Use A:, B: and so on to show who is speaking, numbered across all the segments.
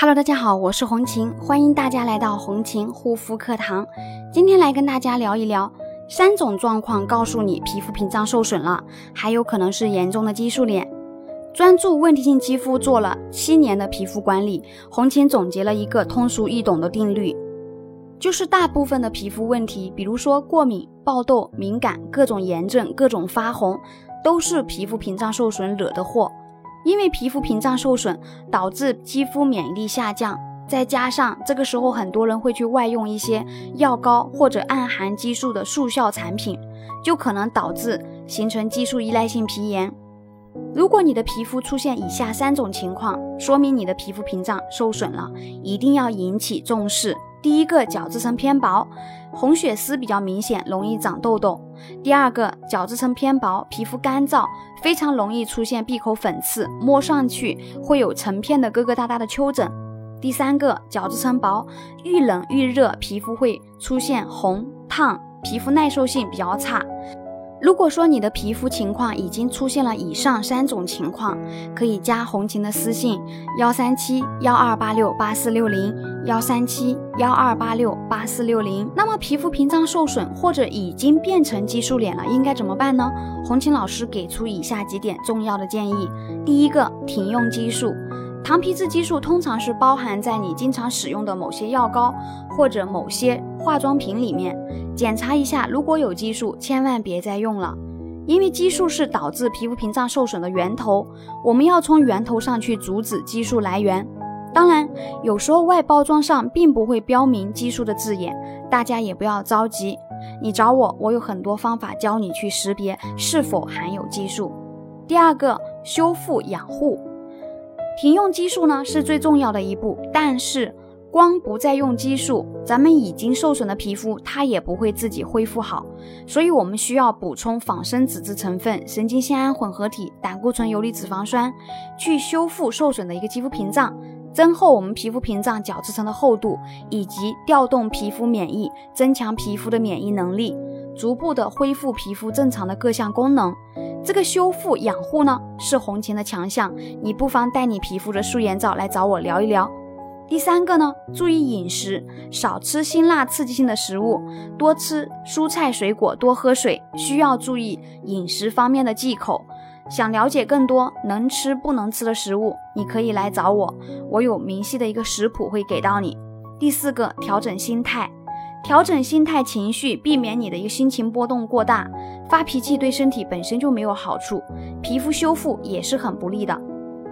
A: Hello，大家好，我是红琴，欢迎大家来到红琴护肤课堂。今天来跟大家聊一聊三种状况，告诉你皮肤屏障受损了，还有可能是严重的激素脸。专注问题性肌肤做了七年的皮肤管理，红琴总结了一个通俗易懂的定律，就是大部分的皮肤问题，比如说过敏、爆痘、敏感、各种炎症、各种发红，都是皮肤屏障受损惹的祸。因为皮肤屏障受损，导致肌肤免疫力下降，再加上这个时候很多人会去外用一些药膏或者暗含激素的速效产品，就可能导致形成激素依赖性皮炎。如果你的皮肤出现以下三种情况，说明你的皮肤屏障受损了，一定要引起重视。第一个角质层偏薄，红血丝比较明显，容易长痘痘。第二个角质层偏薄，皮肤干燥，非常容易出现闭口粉刺，摸上去会有成片的疙疙瘩瘩的丘疹。第三个角质层薄，遇冷遇热，皮肤会出现红烫，皮肤耐受性比较差。如果说你的皮肤情况已经出现了以上三种情况，可以加红琴的私信幺三七幺二八六八四六零幺三七幺二八六八四六零。那么皮肤屏障受损或者已经变成激素脸了，应该怎么办呢？红琴老师给出以下几点重要的建议：第一个，停用激素。糖皮质激素通常是包含在你经常使用的某些药膏或者某些化妆品里面。检查一下，如果有激素，千万别再用了，因为激素是导致皮肤屏障受损的源头，我们要从源头上去阻止激素来源。当然，有时候外包装上并不会标明激素的字眼，大家也不要着急。你找我，我有很多方法教你去识别是否含有激素。第二个，修复养护。停用激素呢是最重要的一步，但是光不再用激素，咱们已经受损的皮肤它也不会自己恢复好，所以我们需要补充仿生脂质成分、神经酰胺混合体、胆固醇游离脂肪酸，去修复受损的一个肌肤屏障，增厚我们皮肤屏障角质层的厚度，以及调动皮肤免疫，增强皮肤的免疫能力，逐步的恢复皮肤正常的各项功能。这个修复养护呢，是红琴的强项，你不妨带你皮肤的素颜照来找我聊一聊。第三个呢，注意饮食，少吃辛辣刺激性的食物，多吃蔬菜水果，多喝水，需要注意饮食方面的忌口。想了解更多能吃不能吃的食物，你可以来找我，我有明细的一个食谱会给到你。第四个，调整心态。调整心态、情绪，避免你的一个心情波动过大，发脾气对身体本身就没有好处，皮肤修复也是很不利的。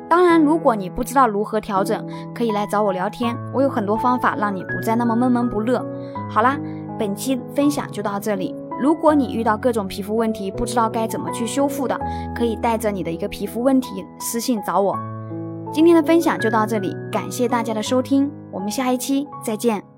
A: 当然，如果你不知道如何调整，可以来找我聊天，我有很多方法让你不再那么闷闷不乐。好啦，本期分享就到这里。如果你遇到各种皮肤问题，不知道该怎么去修复的，可以带着你的一个皮肤问题私信找我。今天的分享就到这里，感谢大家的收听，我们下一期再见。